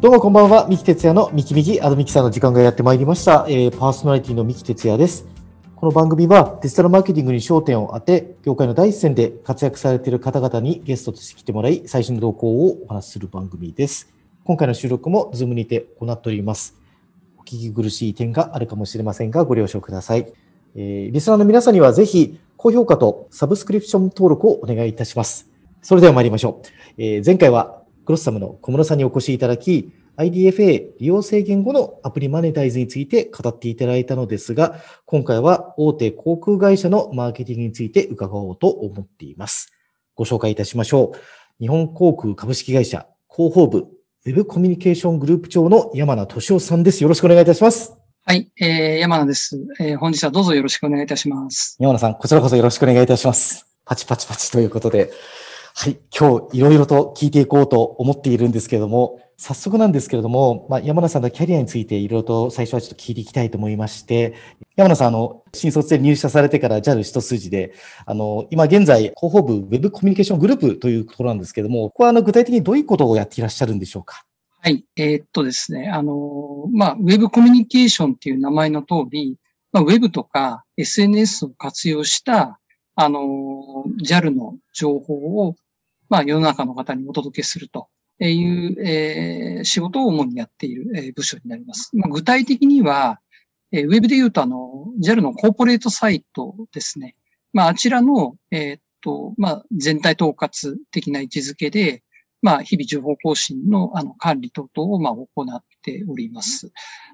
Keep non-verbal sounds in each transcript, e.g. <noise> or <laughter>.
どうもこんばんは、三木哲也のミキミキアドミキさんの時間がやってまいりました。えー、パーソナリティの三木哲也です。この番組はデジタルマーケティングに焦点を当て、業界の第一線で活躍されている方々にゲストとして来てもらい、最新の動向をお話しする番組です。今回の収録も Zoom にて行っております。お聞き苦しい点があるかもしれませんが、ご了承ください。えー、リスナーの皆さんにはぜひ、高評価とサブスクリプション登録をお願いいたします。それでは参りましょう。えー、前回はロッサムの小室さんにお越しいただき、IDFA 利用制限後のアプリマネタイズについて語っていただいたのですが、今回は大手航空会社のマーケティングについて伺おうと思っています。ご紹介いたしましょう。日本航空株式会社広報部ウェブコミュニケーショングループ長の山名俊夫さんです。よろしくお願いいたします。はい、えー、山名です、えー。本日はどうぞよろしくお願いいたします。山名さん、こちらこそよろしくお願いいたします。パチパチパチということで、はい、今日いろいろと聞いていこうと思っているんですけれども、早速なんですけれども、まあ、山名さんのキャリアについていろいろと最初はちょっと聞いていきたいと思いまして、山名さん、あの、新卒で入社されてから JAL 一筋で、あの、今現在、広報部ウェブコミュニケーショングループというところなんですけれども、ここはあの具体的にどういうことをやっていらっしゃるんでしょうか？はい、えー、っとですね、あの、まあ、ウェブコミュニケーションっていう名前の通り、まあ、ウェブとか SNS を活用した、あの、JAL の情報を、まあ、世の中の方にお届けするという、え、仕事を主にやっている、部署になります。まあ、具体的には、え、ウェブで言うと、あの、JAL のコーポレートサイトですね。まあ、あちらの、えー、っと、まあ、全体統括的な位置づけで、まあ、日々情報更新のあの管理等々をまあ行っております。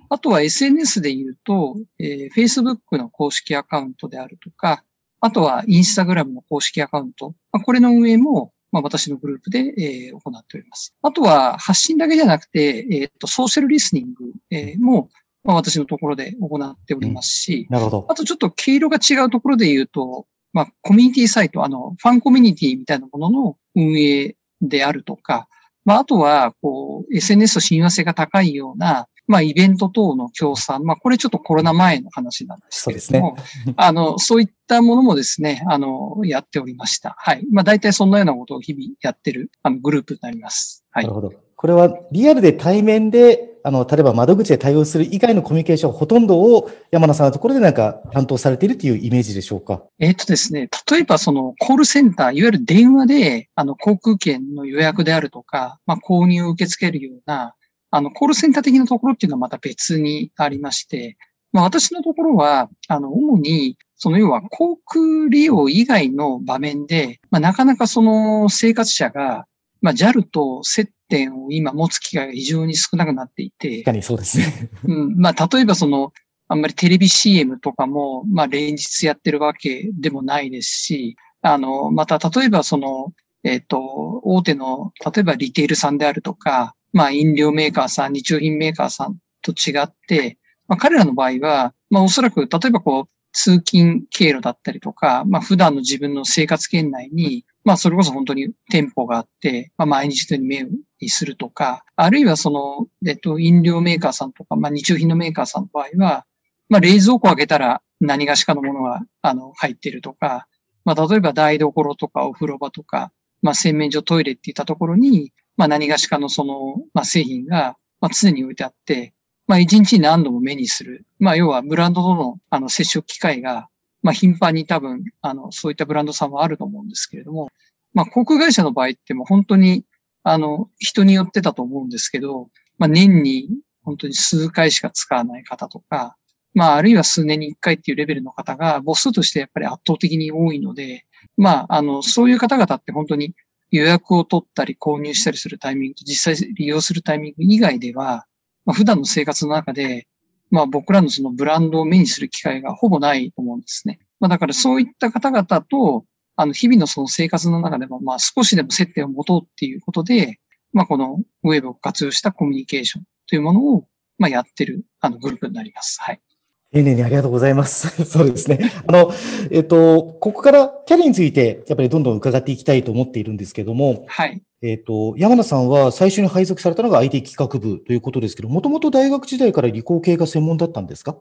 あとは SNS で言うと、えー、Facebook の公式アカウントであるとか、あとは Instagram の公式アカウント、まあ、これの運営もまあ、私のグループで、えー、行っております。あとは発信だけじゃなくて、えー、っと、ソーシャルリスニング、えー、も、まあ、私のところで行っておりますし、うん、なるほど。あとちょっと毛色が違うところで言うと、まあ、コミュニティサイト、あの、ファンコミュニティみたいなものの運営であるとか、まあ、あとは、こう、SNS と親和性が高いような、まあ、イベント等の協賛。まあ、これちょっとコロナ前の話なんですけれども、ね、<laughs> あの、そういったものもですね、あの、やっておりました。はい。まあ、大体そんなようなことを日々やってる、あの、グループになります。はい。なるほど。これはリアルで対面で、あの、例えば窓口で対応する以外のコミュニケーションほとんどを山名さんのところでなんか担当されているというイメージでしょうか？えっ、とですね、例えばそのコールセンター、いわゆる電話で、あの、航空券の予約であるとか、まあ、購入を受け付けるような、あの、コールセンター的なところっていうのはまた別にありまして、まあ私のところは、あの、主に、その要は航空利用以外の場面で、まあなかなかその生活者が、まあ JAL と接点を今持つ機会が非常に少なくなっていて。確かにそうですね。うん。まあ例えばその、あんまりテレビ CM とかも、まあ連日やってるわけでもないですし、あの、また例えばその、えっ、ー、と、大手の、例えばリテールさんであるとか、まあ、飲料メーカーさん、日用品メーカーさんと違って、まあ、彼らの場合は、まあ、おそらく、例えばこう、通勤経路だったりとか、まあ、普段の自分の生活圏内に、まあ、それこそ本当に店舗があって、まあ、毎日のように目にするとか、あるいはその、えっと、飲料メーカーさんとか、まあ、日用品のメーカーさんの場合は、まあ、冷蔵庫開けたら何がしかのものが、あの、入ってるとか、まあ、例えば台所とかお風呂場とか、まあ、洗面所、トイレっていったところに、まあ何がしかのその、まあ製品が、まあ常に置いてあって、まあ一日に何度も目にする。まあ要はブランドとのあの接触機会が、まあ頻繁に多分、あの、そういったブランドさんはあると思うんですけれども、まあ航空会社の場合っても本当に、あの、人によってたと思うんですけど、まあ年に本当に数回しか使わない方とか、まああるいは数年に一回っていうレベルの方が母数としてやっぱり圧倒的に多いので、まああの、そういう方々って本当に予約を取ったり購入したりするタイミング、実際利用するタイミング以外では、まあ、普段の生活の中で、まあ僕らのそのブランドを目にする機会がほぼないと思うんですね。まあだからそういった方々と、あの日々のその生活の中でも、まあ少しでも接点を持とうっていうことで、まあこのウェブを活用したコミュニケーションというものを、まあやってるあのグループになります。はい。丁寧にありがとうございます。<laughs> そうですね。あの、えっと、ここからキャリアについて、やっぱりどんどん伺っていきたいと思っているんですけども、はい。えっと、山名さんは最初に配属されたのが IT 企画部ということですけど、もともと大学時代から理工系が専門だったんですか？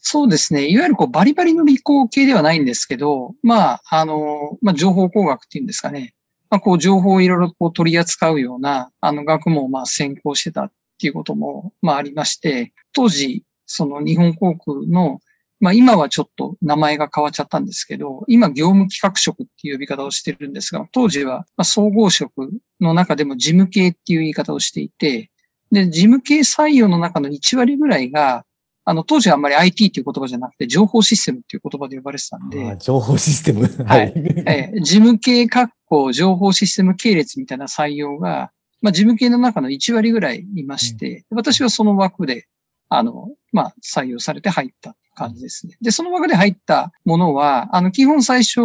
そうですね。いわゆるこうバリバリの理工系ではないんですけど、まあ、あの、まあ、情報工学っていうんですかね。まあ、こう情報をいろいろこう取り扱うような、あの学問をまあ専攻してたっっていうことも、まあありまして、当時、その日本航空の、まあ今はちょっと名前が変わっちゃったんですけど、今業務企画職っていう呼び方をしてるんですが、当時は総合職の中でも事務系っていう言い方をしていて、で、事務系採用の中の1割ぐらいが、あの、当時はあんまり IT っていう言葉じゃなくて、情報システムっていう言葉で呼ばれてたんで。情報システムはい。えー、事務系括弧情報システム系列みたいな採用が、まあ、事務系の中の1割ぐらいいまして、うん、私はその枠で、あの、まあ、採用されて入った感じですね。で、その枠で入ったものは、あの、基本最初、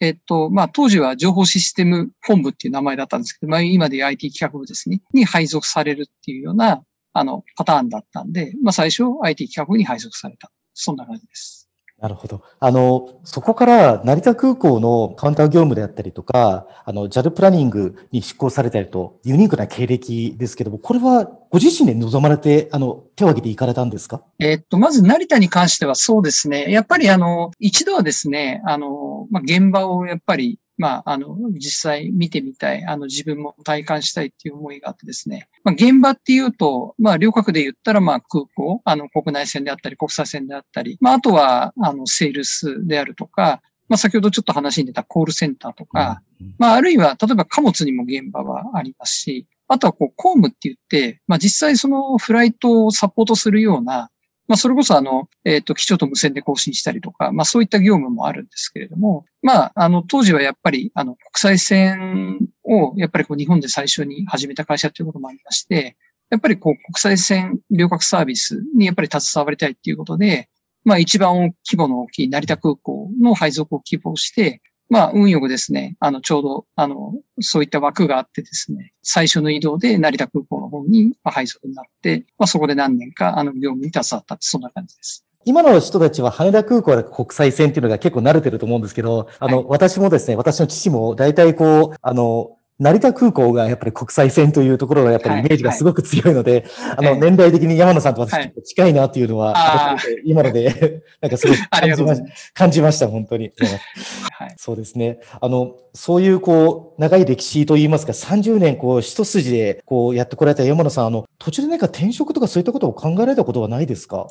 えっと、まあ、当時は情報システム本部っていう名前だったんですけど、まあ、今で IT 企画部ですね、に配属されるっていうような、あの、パターンだったんで、まあ、最初 IT 企画部に配属された。そんな感じです。なるほど。あの、そこから成田空港のカウンター業務であったりとか、あの、JAL プランニングに執行されたりと、ユニークな経歴ですけども、これはご自身で望まれて、あの、手を挙げていかれたんですか？えっと、まず成田に関してはそうですね。やっぱりあの、一度はですね、あの、まあ、現場をやっぱりまあ、あの、実際見てみたい、あの、自分も体感したいっていう思いがあってですね。まあ、現場っていうと、まあ、両角で言ったら、まあ、空港、あの、国内線であったり、国際線であったり、まあ、あとは、あの、セールスであるとか、まあ、先ほどちょっと話に出たコールセンターとか、まあ、あるいは、例えば貨物にも現場はありますし、あとは、こう、公務って言って、まあ、実際そのフライトをサポートするような、まあ、それこそあの、えっ、ー、と、機長と無線で更新したりとか、まあ、そういった業務もあるんですけれども、まあ、あの、当時はやっぱり、あの、国際線を、やっぱりこう、日本で最初に始めた会社ということもありまして、やっぱりこう、国際線旅客サービスにやっぱり携わりたいっていうことで、まあ、一番規模の大きい成田空港の配属を希望して、まあ、運よくですね、あの、ちょうど、あの、そういった枠があってですね、最初の移動で成田空港の方に配属になって、まあ、そこで何年か、あの、業務に携わったって、そんな感じです。今の人たちは羽田空港で国際線っていうのが結構慣れてると思うんですけど、あの、はい、私もですね、私の父も大体こう、あの、成田空港がやっぱり国際線というところがやっぱりイメージがすごく強いので、はい。はい、あの、年代的に山野さんと私近いなっていうのは、はい、今ので、<laughs> なんかすごい <laughs> 感じま感じました、本当に。はい、<laughs> そうですね。あの、そういうこう、長い歴史といいますか、30年こう、一筋でこう、やってこられた山野さん、あの、途中で何か転職とかそういったことを考えられたことはないですか？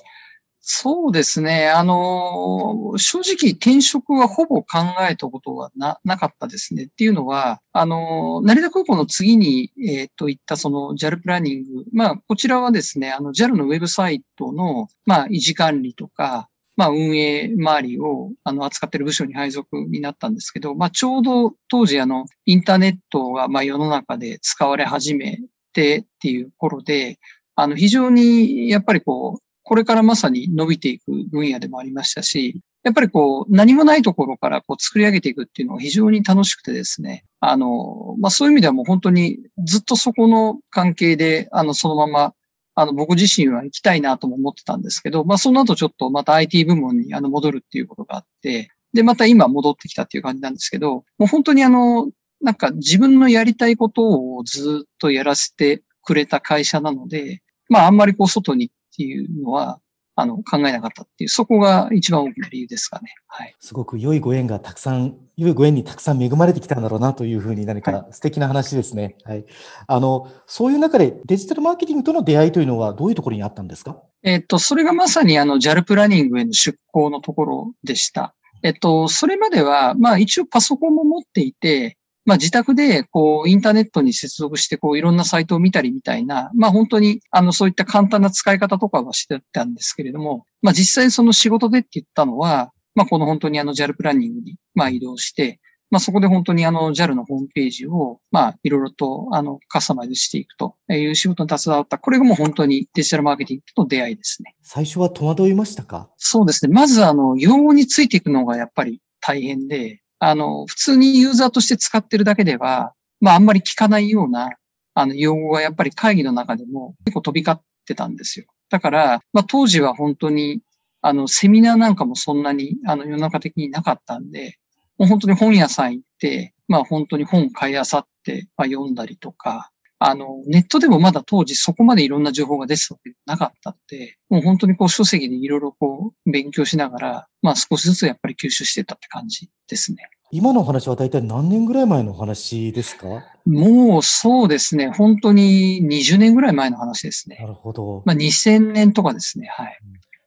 そうですね。あの、正直転職はほぼ考えたことはな、なかったですね。っていうのは、あの、成田空港の次に、えっ、と、行ったその JAL プランニング。まあ、こちらはですね、あの JAL のウェブサイトの、まあ、維持管理とか、まあ、運営周りを、あの、扱っている部署に配属になったんですけど、まあ、ちょうど当時、あの、インターネットが、まあ、世の中で使われ始めてっていう頃で、あの、非常に、やっぱりこう、これからまさに伸びていく分野でもありましたし、やっぱりこう、何もないところからこう作り上げていくっていうのが非常に楽しくてですね。あの、まあ、そういう意味ではもう本当にずっとそこの関係で、あの、そのまま、あの、僕自身は行きたいなとも思ってたんですけど、まあ、その後ちょっとまた IT 部門にあの戻るっていうことがあって、で、また今戻ってきたっていう感じなんですけど、もう本当にあの、なんか自分のやりたいことをずっとやらせてくれた会社なので、まああんまりこう外にっていうのは、あの、考えなかったっていう、そこが一番大きな理由ですかね。はい。すごく良いご縁がたくさん、良いご縁にたくさん恵まれてきたんだろうなというふうに何か素敵な話ですね。はい、はい。あの、そういう中でデジタルマーケティングとの出会いというのはどういうところにあったんですか？えっと、それがまさにあの、JAL プランニングへの出向のところでした。えっと、それまでは、まあ一応パソコンも持っていて、まあ自宅でこうインターネットに接続してこういろんなサイトを見たりみたいな、まあ本当にあのそういった簡単な使い方とかはしてたんですけれども、まあ実際その仕事でって言ったのは、まあこの本当にあの JAL プランニングにまあ移動して、まあそこで本当にあの JAL のホームページをまあいろいろとあのカスタマイズしていくという仕事に携わった。これがもう本当にデジタルマーケティングとの出会いですね。最初は戸惑いましたか？そうですね。まずあの用語についていくのがやっぱり大変で、あの、普通にユーザーとして使ってるだけでは、まああんまり聞かないような、あの、用語がやっぱり会議の中でも結構飛び交ってたんですよ。だから、まあ当時は本当に、あの、セミナーなんかもそんなに、あの、世の中的になかったんで、もう本当に本屋さん行って、まあ本当に本買いあさって、まあ読んだりとか、あの、ネットでもまだ当時そこまでいろんな情報が出てたわけでなかったので、もう本当にこう書籍でいろいろこう勉強しながら、まあ少しずつやっぱり吸収してたって感じですね。今のお話は大体何年ぐらい前のお話ですか？もうそうですね。本当に20年ぐらい前の話ですね。なるほど。まあ2000年とかですね。はい。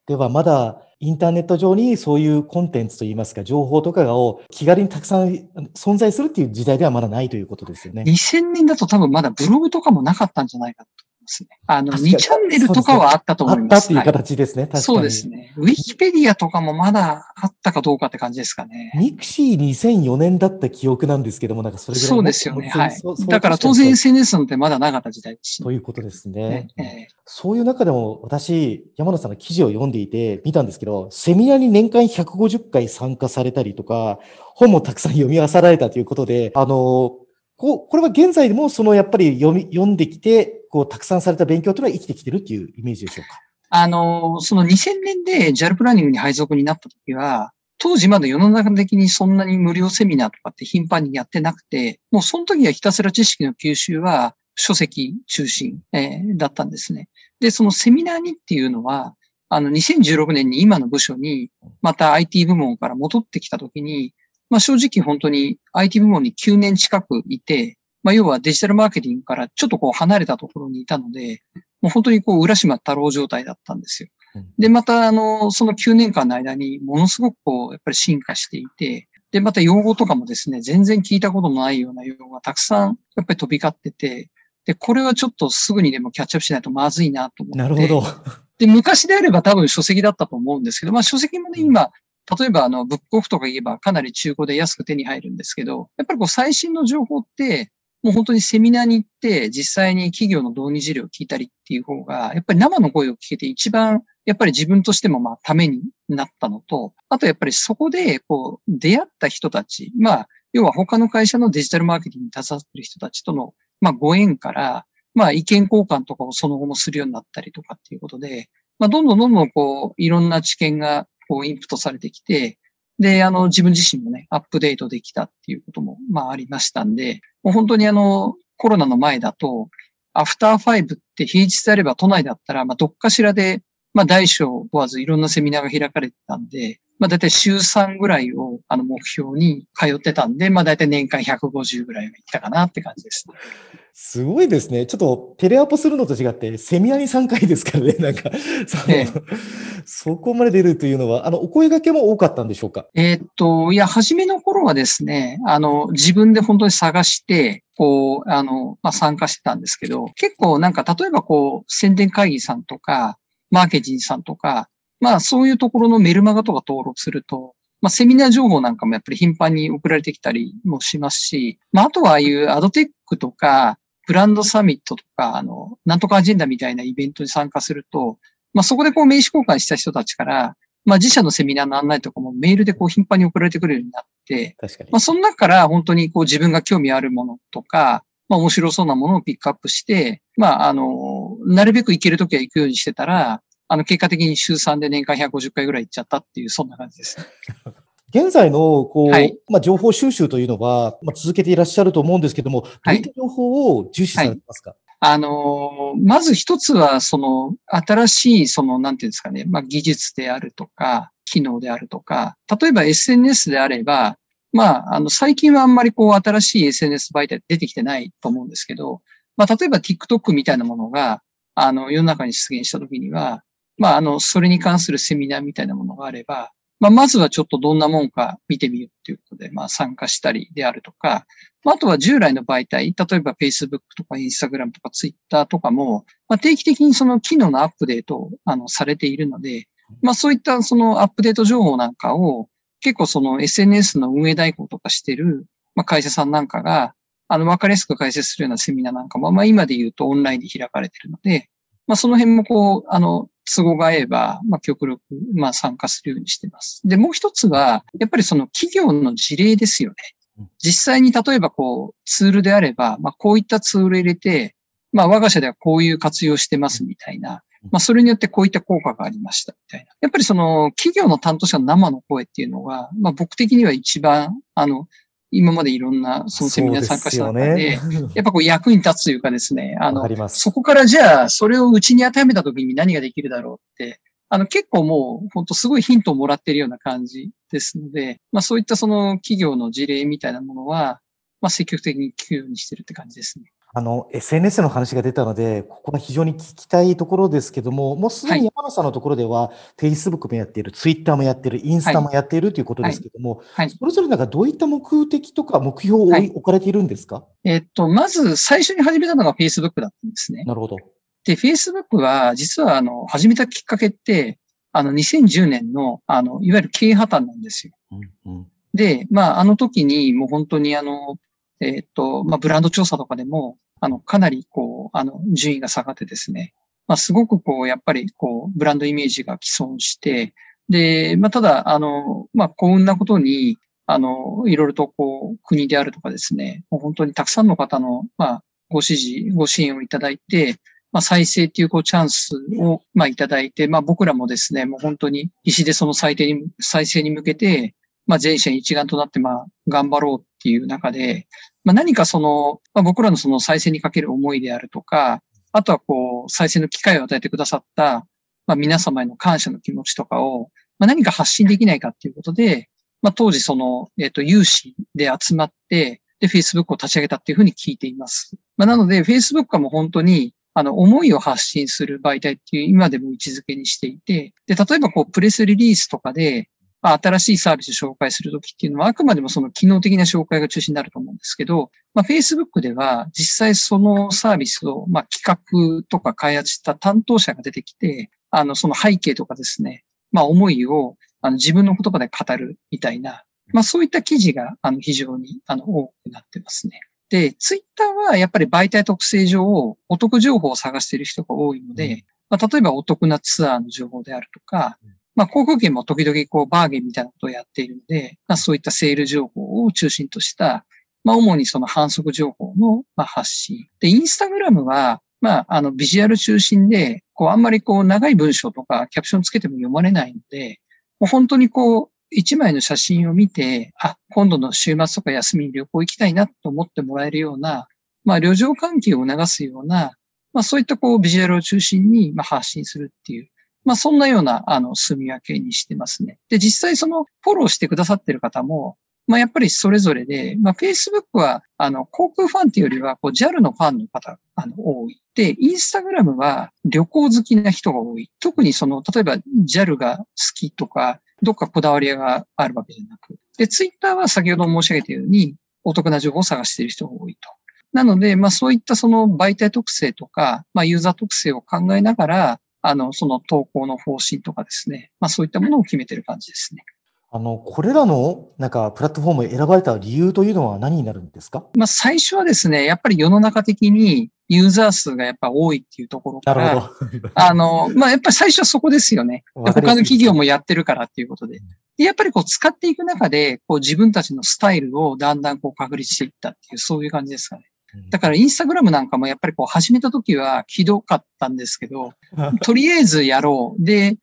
ではまだインターネット上にそういうコンテンツといいますか、情報とかがを気軽にたくさん存在するっていう時代ではまだないということですよね。2000年だと多分まだブログとかもなかったんじゃないかとますね。あの、確かに2チャンネルとかはあったとあ思います。ったっていうはい形ですね。確かに。そうですね。ウィキペディアとかもまだあったかどうかって感じですかね。 mixi 2004年だった記憶なんですけども、なんかそれぐらいそうですよね。はい。だから当然 SNS なんてまだなかった時代ですしということですねね。えそういう中でも私、山田さんの記事を読んでいて見たんですけど、セミナーに年間150回参加されたりとか、本もたくさん読み漁られたということで、あの、こうこれは現在でもそのやっぱり読み、読んできて、こう、たくさんされた勉強というのは生きてきてるっていうイメージでしょうか？あの、その2000年で JAL プランニングに配属になった時は、当時まだ世の中的にそんなに無料セミナーとかって頻繁にやってなくて、もうその時はひたすら知識の吸収は書籍中心、えーだったんですね。で、そのセミナーにっていうのは、あの、2016年に今の部署に、また IT 部門から戻ってきた時に、まあ正直本当に IT 部門に9年近くいて、まあ要はデジタルマーケティングからちょっとこう離れたところにいたので、もう本当にこう浦島太郎状態だったんですよ。で、また、あの、その9年間の間にものすごくこう、やっぱり進化していて、で、また用語とかもですね、全然聞いたこともないような用語がたくさん、やっぱり飛び交ってて、で、これはちょっとすぐにでもキャッチアップしないとまずいなと思って。なるほど。で、昔であれば多分書籍だったと思うんですけど、まあ書籍もね、今、例えばあの、ブックオフとか言えばかなり中古で安く手に入るんですけど、やっぱりこう最新の情報って、もう本当にセミナーに行って、実際に企業の導入事例を聞いたりっていう方が、やっぱり生の声を聞けて一番、やっぱり自分としてもまあためになったのと、あとやっぱりそこでこう出会った人たち、まあ、要は他の会社のデジタルマーケティングに携わっている人たちとの、まあご縁から、まあ意見交換とかをその後もするようになったりとかっていうことで、まあどんどんどんどんこういろんな知見がこうインプットされてきて、で、あの自分自身もね、アップデートできたっていうこともまあありましたんで、もう本当にあのコロナの前だと、アフターファイブって平日であれば都内だったら、まあどっかしらで、まあ大小問わずいろんなセミナーが開かれてたんで、まあ大体週3ぐらいをあの目標に通ってたんで、まあ大体年間150ぐらいは行ったかなって感じです。すごいですね。ちょっとテレアポするのと違って、セミナーに3回ですからね。<laughs> なんか、そええそこまで出るというのは、あの、お声掛けも多かったんでしょうか？えーっと、いや、初めの頃はですね、あの、自分で本当に探して、こう、あの、まあ、参加してたんですけど、結構なんか、例えばこう、宣伝会議さんとか、マーケティングさんとか、まあ、そういうところのメルマガとか登録すると、まあ、セミナー情報なんかもやっぱり頻繁に送られてきたりもしますし、まあ、あとはああいうアドテックとか、ブランドサミットとか、あの、なんとかアジェンダみたいなイベントに参加すると、まあ、そこでこう名刺交換した人たちから、まあ、自社のセミナーの案内とかもメールでこう頻繁に送られてくるようになって、確かにまあ、。その中から本当にこう自分が興味あるものとか、まあ、面白そうなものをピックアップして、まあ、あの、なるべく行けるときは行くようにしてたら、あの、結果的に週3で年間150回ぐらい行っちゃったっていう、そんな感じです。現在の、こう、はい。まあ、情報収集というのは、まあ、続けていらっしゃると思うんですけども、どういった情報を重視されてますか、あの、まず一つは、その、新しい、その、なんていうんですかね、まあ、技術であるとか、機能であるとか、例えば SNS であれば、まあ、あの、最近はあんまりこう、新しい SNS 媒体出てきてないと思うんですけど、まあ、例えば TikTok みたいなものが、あの、世の中に出現したときには、まあ、あの、それに関するセミナーみたいなものがあれば、まあ、まずはちょっとどんなもんか見てみるっていうことで、まあ、参加したりであるとか、あ、とは従来の媒体、例えば Facebook とか Instagram とか Twitter とかも、まあ、定期的にその機能のアップデートをあのされているので、まあ、そういったそのアップデート情報なんかを結構その SNS の運営代行とかしてる、まあ、会社さんなんかが、あの、わかりやすく解説するようなセミナーなんかも、まあ、今で言うとオンラインで開かれてるので、まあ、その辺もこう、あの、都合が合えば、まあ、極力、まあ、参加するようにしています。で、もう一つは、やっぱりその企業の事例ですよね。実際に例えばこう、ツールであれば、まあ、こういったツール入れて、まあ、我が社ではこういう活用してますみたいな、まあ、それによってこういった効果がありましたみたいな。やっぱりその、企業の担当者の生の声っていうのが、まあ、僕的には一番、あの、今までいろんなそのセミナー参加した中で、でね、やっぱこう役に立つというかですね、あの、そこからじゃあ、それをうちに当てはめたときに何ができるだろうって、あの、結構もう、本当すごいヒントをもらってるような感じですので、まあそういったその企業の事例みたいなものは、まあ積極的に聞くようにしてるって感じですね。あの、SNS の話が出たので、ここは非常に聞きたいところですけども、もうすでに山野さんのところでは、Facebook もやっている、Twitter もやっている、インスタもやっているということですけども、はい。はい、それぞれなんかどういった目的とか目標を置かれているんですか、えっと、まず最初に始めたのが Facebook だったんですね。なるほど。で、Facebook は実はあの、始めたきっかけって、あの、2010年の、あの、いわゆる経営破綻なんですよ。うんうん、で、まあ、あの時にもう本当にあの、えっ、と、まあ、ブランド調査とかでも、あの、かなりこう、あの、順位が下がってですね、まあ、すごくこう、やっぱりこう、ブランドイメージが既存して、で、まあ、ただ、あの、まあ、幸運なことに、あの、いろいろとこう、国であるとかですね、もう本当にたくさんの方の、まあ、ご支持、ご支援をいただいて、まあ、再生っていうこうチャンスを、まあ、いただいて、まあ、僕らもですね、もう本当に必死でその再生に、再生に向けて、まあ、全社一丸となって、まあ、頑張ろうっていう中で、まあ、何かその、まあ、僕らのその再生にかける思いであるとか、あとはこう、再生の機会を与えてくださった、まあ、皆様への感謝の気持ちとかを、まあ、何か発信できないかっていうことで、まあ、当時その、えっ、ー、と、有志で集まって、で、Facebook を立ち上げたっていうふうに聞いています。まあ、なので、Facebook はもう本当に、あの、思いを発信する媒体っていう今でも位置づけにしていて、で、例えばこう、プレスリリースとかで、まあ、新しいサービスを紹介するときっていうのは、あくまでもその機能的な紹介が中心になると思うんですけど、まあ、Facebook では実際そのサービスを、まあ、企画とか開発した担当者が出てきて、あの、その背景とかですね、まあ、思いを、あの、自分の言葉で語るみたいな、まあ、そういった記事が、あの、非常に、あの、多くなってますね。で、ツイッターはやっぱり媒体特性上、お得情報を探している人が多いので、まあ、例えばお得なツアーの情報であるとか、まあ、航空券も時々こうバーゲンみたいなことをやっているので、まあ、そういったセール情報を中心とした、まあ、主にその反則情報のま発信。で、インスタグラムは、まあ、あの、ビジュアル中心で、こう、あんまりこう、長い文章とかキャプションつけても読まれないので、もう本当にこう、一枚の写真を見て、あ、今度の週末とか休みに旅行行きたいなと思ってもらえるような、まあ、旅情関係を促すような、まあ、そういったこう、ビジュアルを中心に、まあ、発信するっていう、まあ、そんなような、あの、住み分けにしてますね。で、実際その、フォローしてくださってる方も、まあ、やっぱりそれぞれで、まあ、Facebook は、あの、航空ファンっていうよりは、こう、JAL のファンの方、あの、多い。で、インスタグラムは旅行好きな人が多い。特にその、例えば JAL が好きとか、どっかこだわりがあるわけじゃなく。で、Twitter は先ほど申し上げたように、お得な情報を探している人が多いと。なので、まあそういったその媒体特性とか、まあユーザー特性を考えながら、あの、その投稿の方針とかですね。まあそういったものを決めてる感じですね。あの、これらの、なんか、プラットフォームを選ばれた理由というのは何になるんですか？まあ、最初はですね、やっぱり世の中的にユーザー数がやっぱ多いっていうところから、なるほど。<laughs> あの、まあ、やっぱり最初はそこですよね。他の企業もやってるからっていうことで。でやっぱりこう使っていく中で、こう自分たちのスタイルをだんだんこう確立していったっていう、そういう感じですかね。だからインスタグラムなんかもやっぱりこう始めた時はひどかったんですけど、<laughs> とりあえずやろう。で、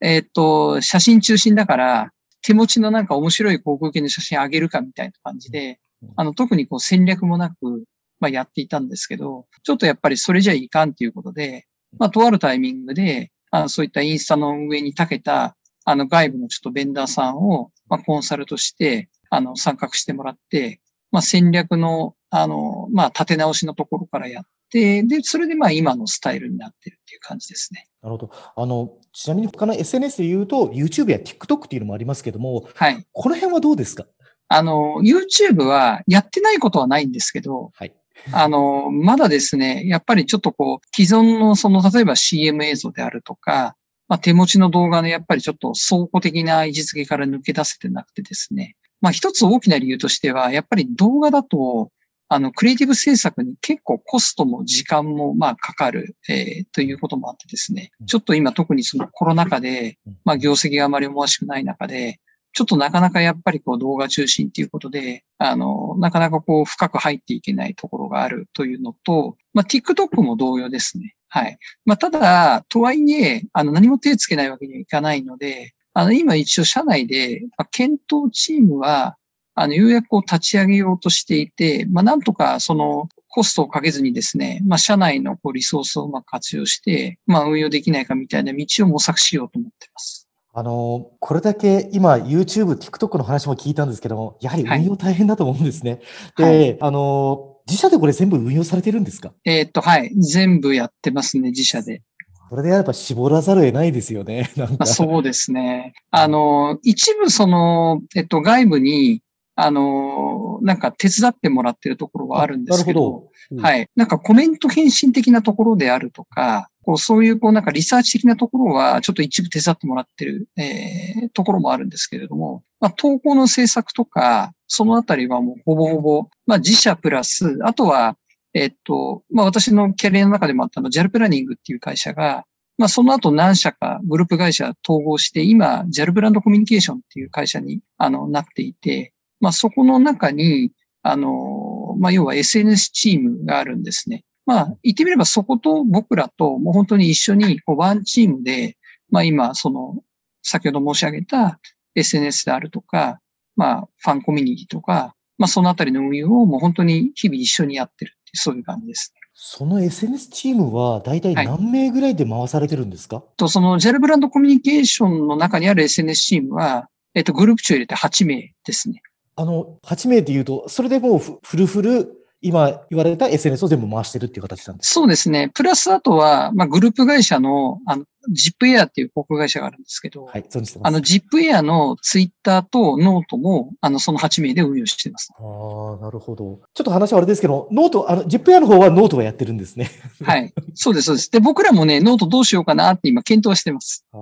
えっ、と、写真中心だから、手持ちのなんか面白い航空券の写真あげるかみたいな感じで、あの、特にこう戦略もなく、まあやっていたんですけど、ちょっとやっぱりそれじゃいかんっていうことで、まあとあるタイミングで、あのそういったインスタの運営に長けた、あの外部のちょっとベンダーさんを、まあコンサルとして、あの参画してもらって、まあ戦略の、あの、まあ立て直しのところからやって、で、それでまあ今のスタイルになってるっていう感じですね。なるほど。あの、ちなみに他の SNS で言うと、YouTube や TikTok っていうのもありますけども、はい。この辺はどうですか？あの、YouTube はやってないことはないんですけど、はい。あの、まだですね、やっぱりちょっとこう、既存のその、例えば CM 映像であるとか、まあ、手持ちの動画のやっぱりちょっと倉庫的な位置づけから抜け出せてなくてですね。まあ一つ大きな理由としては、やっぱり動画だと、あの、クリエイティブ制作に結構コストも時間も、まあ、かかる、えー、ということもあってですね、ちょっと今特にそのコロナ禍で、まあ、業績があまり思わしくない中で、ちょっとなかなかやっぱりこう動画中心っていうことで、あの、なかなかこう深く入っていけないところがあるというのと、まあ、TikTok も同様ですね。はい。まあ、ただ、とはいえ、あの、何も手つけないわけにはいかないので、あの、今一応社内で、まあ、検討チームは、あの、ようやくこう立ち上げようとしていて、まあ、なんとかそのコストをかけずにですね、まあ、社内のこうリソースをうまく活用して、まあ、運用できないかみたいな道を模索しようと思っています。あの、これだけ今 YouTube、TikTok の話も聞いたんですけども、やはり運用大変だと思うんですね。はい、で、あの、自社でこれ全部運用されてるんですか？えー、っと、はい。全部やってますね、自社で。それでやっぱ絞らざるを得ないですよね。<laughs> なんかそうですね。あの、一部その、えっと、外部に、あの、なんか手伝ってもらってるところはあるんですけど、ど、うん、はい。なんかコメント返信的なところであるとか、こうそういうこうなんかリサーチ的なところはちょっと一部手伝ってもらってる、えー、ところもあるんですけれども、まあ、投稿の制作とか、そのあたりはもうほぼほぼ、まあ自社プラス、あとは、えっと、まあ私のキャリアの中でもあったの、JAL プランニングっていう会社が、まあその後何社かグループ会社統合して、今 JAL ブランドコミュニケーションっていう会社にあのなっていて、まあそこの中に、あの、まあ要は SNS チームがあるんですね。まあ、言ってみればそこと僕らともう本当に一緒にこうワンチームで、まあ今、その、先ほど申し上げた SNS であるとか、まあ、ファンコミュニティとか、まあそのあたりの運用をもう本当に日々一緒にやってるっていう、そういう感じです、その SNS チームは大体何名ぐらいで回されてるんですか、はい、と、そのジェルブランドコミュニケーションの中にある SNS チームは、えっと、グループ長入れて8名ですね。あの、8名っていうと、それでもうフルフル今言われた SNS を全部回してるっていう形なんですそうですね。プラスあとは、まあ、グループ会社の、あの、ジップエアっていう航空会社があるんですけど、はい、存じてます。あの、ジップエアのツイッターとノートも、あの、その8名で運用しています。ああ、なるほど。ちょっと話はあれですけど、 note、あの、 ZIPAIRの方はノートはやってるんですね。はい。そうです、そうです。で、僕らもね、ノートどうしようかなって今検討してます。あ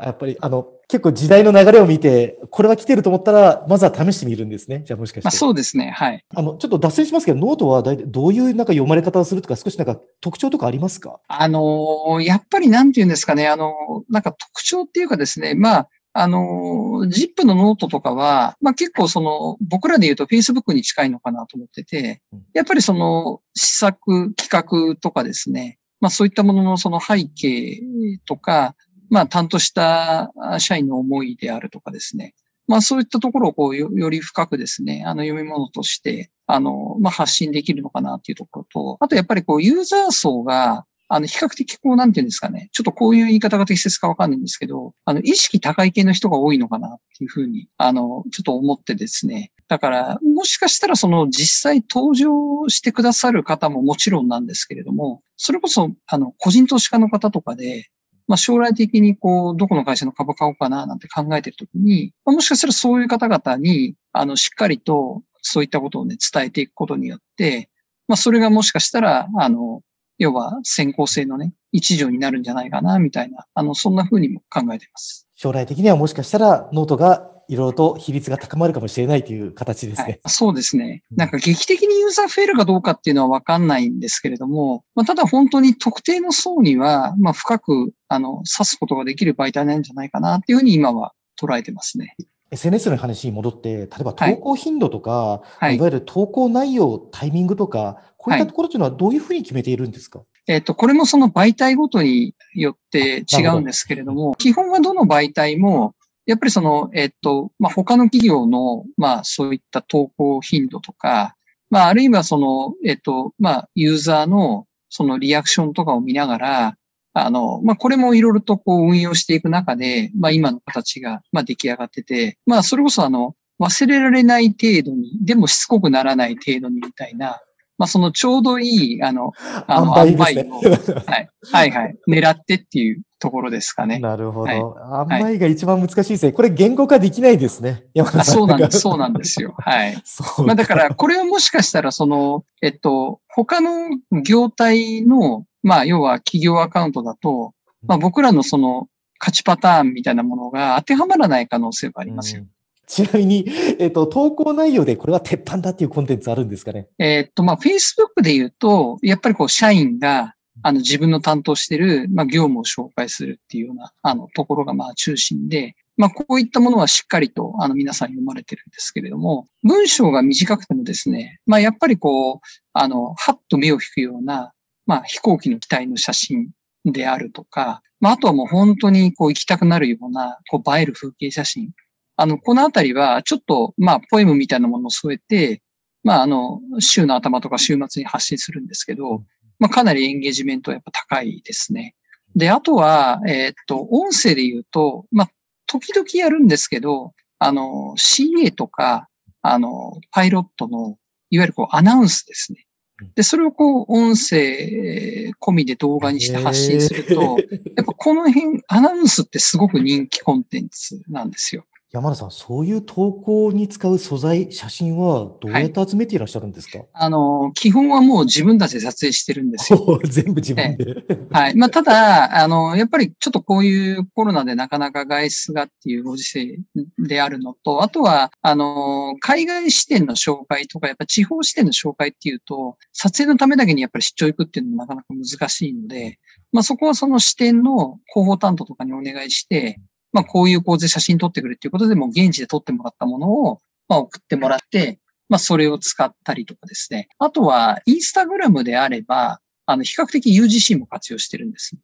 あ、やっぱり、あの、結構時代の流れを見て、これは来てると思ったら、まずは試してみるんですね。じゃあもしかして。まあ、そうですね。はい。あの、ちょっと脱線しますけど、ノートは大体どういうなんか読まれ方をするとか、少しなんか特徴とかありますか？あのー、やっぱりなんて言うんですかね、あのー、なんか特徴っていうかですね、まあ、あの、ZIP のノートとかは、まあ結構その、僕らで言うと Facebook に近いのかなと思ってて、やっぱりその、施策、企画とかですね、まあそういったもののその背景とか、まあ、担当した社員の思いであるとかですね。まあ、そういったところをこうよ、より深くですね、あの、読み物として、あの、まあ、発信できるのかなっていうところと、あとやっぱりこう、ユーザー層が、あの、比較的こう、なんていうんですかね。ちょっとこういう言い方が適切かわかんないんですけど、あの、意識高い系の人が多いのかなっていうふうに、あの、ちょっと思ってですね。だから、もしかしたらその実際登場してくださる方ももちろんなんですけれども、それこそ、あの、個人投資家の方とかで、まあ、将来的にこう、どこの会社の株買おうかななんて考えてるときに、まあ、もしかしたらそういう方々に、あの、しっかりとそういったことをね、伝えていくことによって、まあ、それがもしかしたら、あの、要は先行性のね、一助になるんじゃないかな、みたいな、あの、そんな風にも考えています。将来的にはもしかしたらノートがいろいろと比率が高まるかもしれないという形ですね。はい、そうですね。なんか劇的にユーザー増えるかどうかっていうのはわかんないんですけれども、まあ、ただ本当に特定の層には、まあ、深く、あの、指すことができる媒体なんじゃないかなっていうふうに今は捉えてますね。SNS の話に戻って、例えば投稿頻度とか、はい、いわゆる投稿内容、タイミングとか、こういったところというのはどういうふうに決めているんですか、はいえっ、と、これもその媒体ごとによって違うんですけれども、基本はどの媒体も、やっぱりその、えっと、まあ、他の企業の、まあ、そういった投稿頻度とか、まあ、あるいはその、えっと、まあ、ユーザーの、そのリアクションとかを見ながら、あの、まあ、これもいろいろとこう運用していく中で、まあ、今の形が、まあ、出来上がってて、まあ、それこそあの、忘れられない程度に、でもしつこくならない程度にみたいな、まあ、そのちょうどいい、あの、あの、塩梅を、はい、はい、はい、狙ってっていうところですかね。なるほど。はい、塩梅が一番難しいですね。これ言語化できないですね。山田さん。そうなんです、そうなんですよ。はい。まあ、だから、これはもしかしたら、その、えっと、他の業態の、まあ、要は企業アカウントだと、まあ、僕らのその、勝ちパターンみたいなものが当てはまらない可能性がありますよ。うん。ちなみに、えっ、ー、と、投稿内容でこれは鉄板だっていうコンテンツあるんですかね？えっ、と、まあ、Facebook で言うと、やっぱりこう、社員が、あの、自分の担当している、まあ、業務を紹介するっていうような、あの、ところが、まあ、中心で、まあ、こういったものはしっかりと、あの、皆さん読まれてるんですけれども、文章が短くてもですね、まあ、やっぱりこう、あの、はっと目を引くような、まあ、飛行機の機体の写真であるとか、まあ、あとはもう本当にこう行きたくなるような、こう映える風景写真あの、このあたりは、ちょっと、まあ、ポエムみたいなものを添えて、まあ、あの、週の頭とか週末に発信するんですけど、まあ、かなりエンゲージメントはやっぱ高いですね。で、あとは、えー、っと、音声で言うと、まあ、時々やるんですけど、あの、CA とか、あの、パイロットの、いわゆるこう、アナウンスですね。で、それをこう、音声込みで動画にして発信すると、やっぱこの辺、アナウンスってすごく人気コンテンツなんですよ。山田さん、そういう投稿に使う素材、写真はどうやって集めていらっしゃるんですか、はい、あの、基本はもう自分たちで撮影してるんですよ。<laughs> 全部自分で。はい。まあ、ただ、あの、やっぱりちょっとこういうコロナでなかなか外出がっていうご時世であるのと、あとは、あの、海外視点の紹介とか、やっぱ地方視点の紹介っていうと、撮影のためだけにやっぱり出張行くっていうのもなかなか難しいので、まあ、そこはその視点の広報担当とかにお願いして、まあ、こういう構図で写真撮ってくれっていうことで、もう現地で撮ってもらったものを、まあ、送ってもらって、まあ、それを使ったりとかですね。あとは、インスタグラムであれば、あの、比較的 UGC も活用してるんです。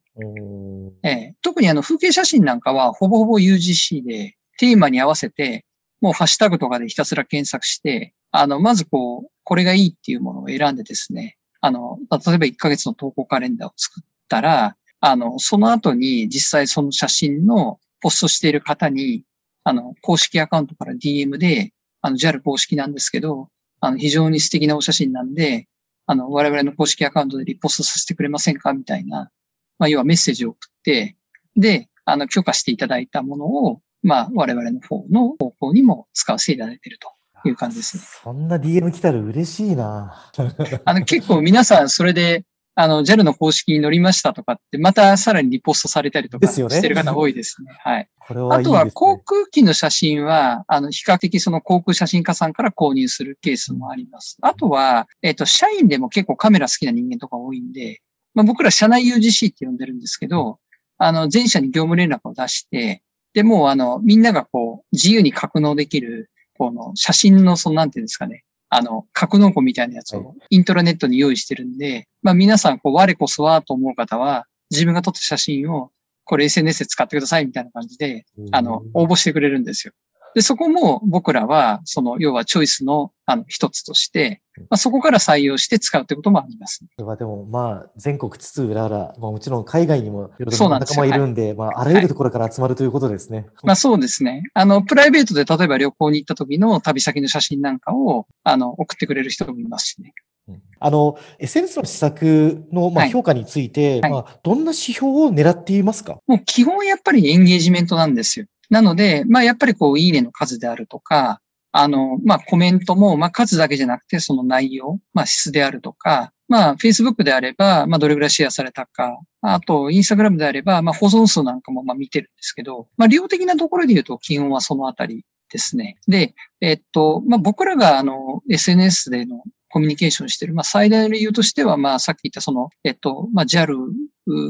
ええ、特にあの、風景写真なんかは、ほぼほぼ UGC で、テーマに合わせて、もうハッシュタグとかでひたすら検索して、あの、まずこう、これがいいっていうものを選んでですね、あの、例えば1ヶ月の投稿カレンダーを作ったら、あの、その後に実際その写真のポストしている方に、あの、公式アカウントから DM で、あの、JAL 公式なんですけど、あの、非常に素敵なお写真なんで、あの、我々の公式アカウントでリポストさせてくれませんかみたいな、まあ、要はメッセージを送って、で、あの、許可していただいたものを、まあ、我々の方の方向にも使わせていただいているという感じですね。そんな DM 来たら嬉しいなあの、結構皆さんそれで、あの、JAL の公式に乗りましたとかって、またさらにリポストされたりとかしてる方多いですね。はい。これはいい、ね、あとは航空機の写真は、あの、比較的その航空写真家さんから購入するケースもあります。あとは、えっ、ー、と、社員でも結構カメラ好きな人間とか多いんで、まあ、僕ら社内 UGC って呼んでるんですけど、あの、全社に業務連絡を出して、で、もうあの、みんながこう、自由に格納できる、この写真の、その、なんていうんですかね、あの、格納庫みたいなやつをイントラネットに用意してるんで、まあ皆さん、こう、我こそはと思う方は、自分が撮った写真を、これ SNS で使ってくださいみたいな感じで、あの、応募してくれるんですよ。で、そこも僕らは、その、要はチョイスの、あの、一つとして、まあ、そこから採用して使うということもあります、ね。それはでも、まあ、全国津々浦々、まあ、もちろん海外にもいろいろ仲間いるんで、まあ、あらゆるところから集まるということですね。はい、まあ、そうですね。あの、プライベートで例えば旅行に行った時の旅先の写真なんかを、あの、送ってくれる人もいますしね。あの、SNS の施策の、まあ、評価について、はい、まあ、どんな指標を狙っていますか？もう基本やっぱりエンゲージメントなんですよ。なので、まあ、やっぱりこう、いいねの数であるとか、あの、まあ、コメントも、まあ、数だけじゃなくて、その内容、まあ、質であるとか、まあ、Facebook であれば、まあ、どれぐらいシェアされたか、あと、Instagram であれば、まあ、保存数なんかも、まあ、見てるんですけど、まあ、量的なところで言うと、基本はそのあたりですね。で、えっと、まあ、僕らが、あの、SNS でのコミュニケーションしてる、まあ、最大の理由としては、まあ、さっき言ったその、えっと、まあ、JAL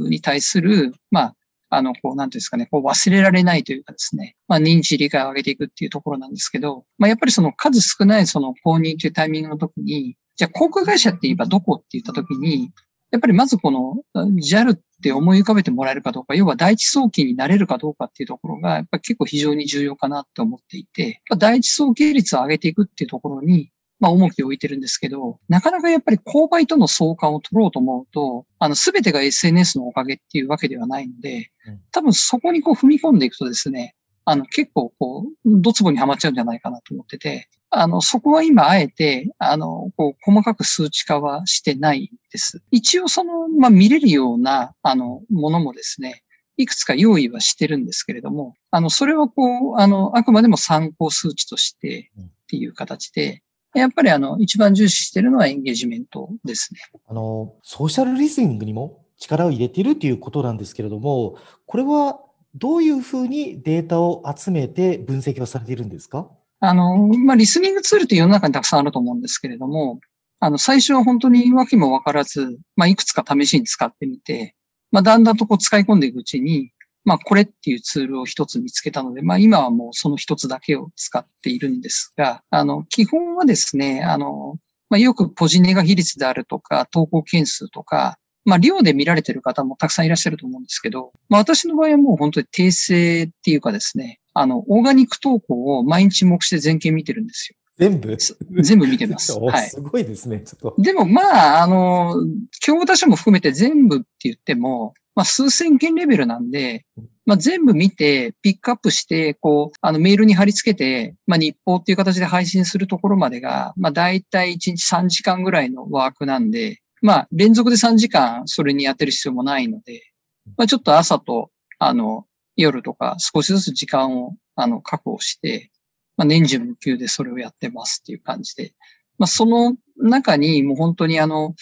に対する、まあ、あの、こう、なんていうんですかね、こう忘れられないというかですね、まあ認知理解を上げていくっていうところなんですけど、まあやっぱりその数少ないその購入というタイミングの時に、じゃあ航空会社って言えばどこって言った時に、やっぱりまずこの JAL って思い浮かべてもらえるかどうか、要は第一早期になれるかどうかっていうところが、やっぱり結構非常に重要かなって思っていて、第一早期率を上げていくっていうところに、まあ、重きを置いてるんですけど、なかなかやっぱり購買との相関を取ろうと思うと、あの、すべてが SNS のおかげっていうわけではないので、多分そこにこう踏み込んでいくとですね、あの、結構こう、ドツボにはまっちゃうんじゃないかなと思ってて、あの、そこは今あえて、あの、こう、細かく数値化はしてないです。一応その、まあ、見れるような、あの、ものもですね、いくつか用意はしてるんですけれども、あの、それはこう、あの、あくまでも参考数値としてっていう形で、やっぱりあの、一番重視しているのはエンゲージメントですね。あの、ソーシャルリスニングにも力を入れているということなんですけれども、これはどういうふうにデータを集めて分析をされているんですか？あの、まあ、リスニングツールって世の中にたくさんあると思うんですけれども、あの、最初は本当に訳もわからず、まあ、いくつか試しに使ってみて、まあ、だんだんとこう使い込んでいくうちに、まあ、これっていうツールを一つ見つけたので、まあ、今はもうその一つだけを使っているんですが、あの、基本はですね、あの、まあ、よくポジネガ比率であるとか、投稿件数とか、まあ、量で見られてる方もたくさんいらっしゃると思うんですけど、まあ、私の場合はもう本当に訂正っていうかですね、あの、オーガニック投稿を毎日目視で全件見てるんですよ。全部？全部見てます。<laughs> はい。すごいですね、ちょっと。でもまあ、あの、競合他社も含めて全部って言っても、まあ数千件レベルなんで、まあ全部見て、ピックアップして、こう、あのメールに貼り付けて、まあ日報っていう形で配信するところまでが、まあ大体1日3時間ぐらいのワークなんで、まあ連続で3時間それにやってる必要もないので、まあちょっと朝と、あの、夜とか少しずつ時間を、あの、確保して、まあ年中無休でそれをやってますっていう感じで、まあその中にもう本当にあの、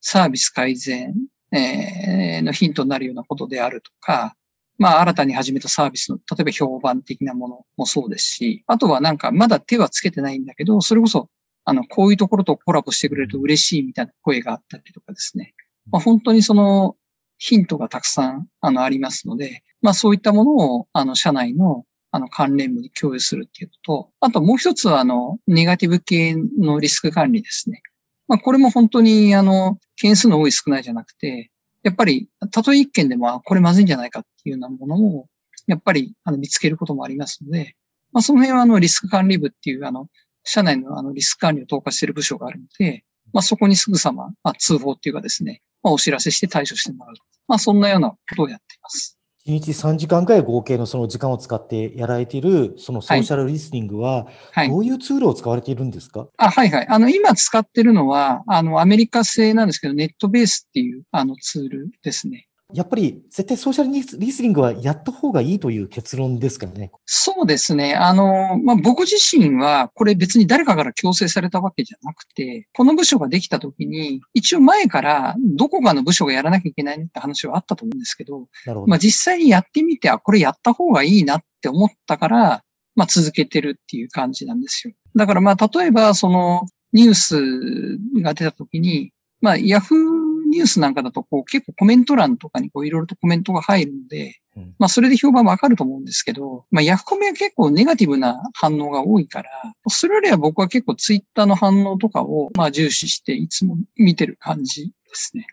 サービス改善、え、のヒントになるようなことであるとか、まあ、新たに始めたサービスの、例えば評判的なものもそうですし、あとはなんか、まだ手はつけてないんだけど、それこそ、あの、こういうところとコラボしてくれると嬉しいみたいな声があったりとかですね。まあ、本当にその、ヒントがたくさん、あの、ありますので、まあ、そういったものを、あの、社内の、あの、関連部に共有するっていうと、あともう一つは、あの、ネガティブ系のリスク管理ですね。まあ、これも本当に、あの、件数の多い少ないじゃなくて、やっぱり、たとえ一件でも、これまずいんじゃないかっていうようなものを、やっぱり、あの、見つけることもありますので、まあ、その辺は、あの、リスク管理部っていう、あの、社内のあの、リスク管理を投下している部署があるので、まあ、そこにすぐさま、まあ、通報っていうかですね、まあ、お知らせして対処してもらう。まあ、そんなようなことをやっています。1日3時間くらい合計のその時間を使ってやられている、そのソーシャルリスニングは、どういうツールを使われているんですか、はい、あはいはい。あの、今使ってるのは、あの、アメリカ製なんですけど、ネットベースっていう、あの、ツールですね。やっぱり絶対ソーシャルリスニングはやった方がいいという結論ですかね。そうですね。あの、まあ、僕自身はこれ別に誰かから強制されたわけじゃなくて、この部署ができた時に、一応前からどこかの部署がやらなきゃいけないって話はあったと思うんですけど、どまあ、実際にやってみて、あ、これやった方がいいなって思ったから、まあ、続けてるっていう感じなんですよ。だからまあ、例えばそのニュースが出た時に、まあ、ヤフーニュースなんかだと、こう、結構コメント欄とかにこう、いろいろとコメントが入るので、うん、まあ、それで評判わかると思うんですけど、まあ、ヤフコメは結構ネガティブな反応が多いから、それよりは僕は結構ツイッターの反応とかを、まあ、重視していつも見てる感じですね。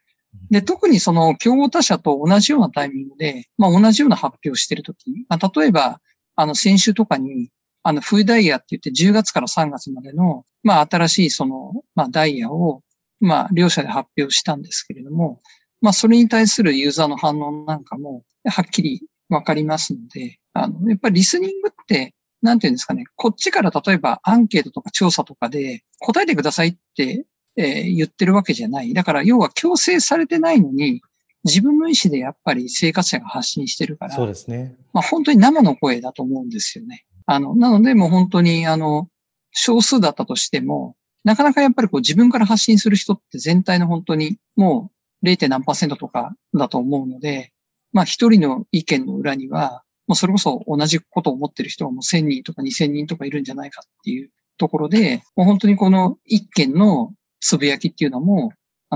で、特にその競合他社と同じようなタイミングで、まあ、同じような発表してるとき、まあ、例えば、あの、先週とかに、あの、冬ダイヤって言って10月から3月までの、まあ、新しいその、まあ、ダイヤを、まあ、両者で発表したんですけれども、まあ、それに対するユーザーの反応なんかも、はっきりわかりますので、あの、やっぱりリスニングって、なんていうんですかね、こっちから例えばアンケートとか調査とかで答えてくださいって、えー、言ってるわけじゃない。だから要は強制されてないのに、自分の意思でやっぱり生活者が発信してるから。そうですね。まあ本当に生の声だと思うんですよね。あの、なのでもう本当にあの、少数だったとしても、なかなかやっぱりこう自分から発信する人って全体の本当にもう 0. 何パーセントとかだと思うので、まあ一人の意見の裏には、もうそれこそ同じことを思ってる人はもう1000人とか2000人とかいるんじゃないかっていうところで、もう本当にこの一件のつぶやきっていうのも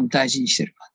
大事にしてる感じ。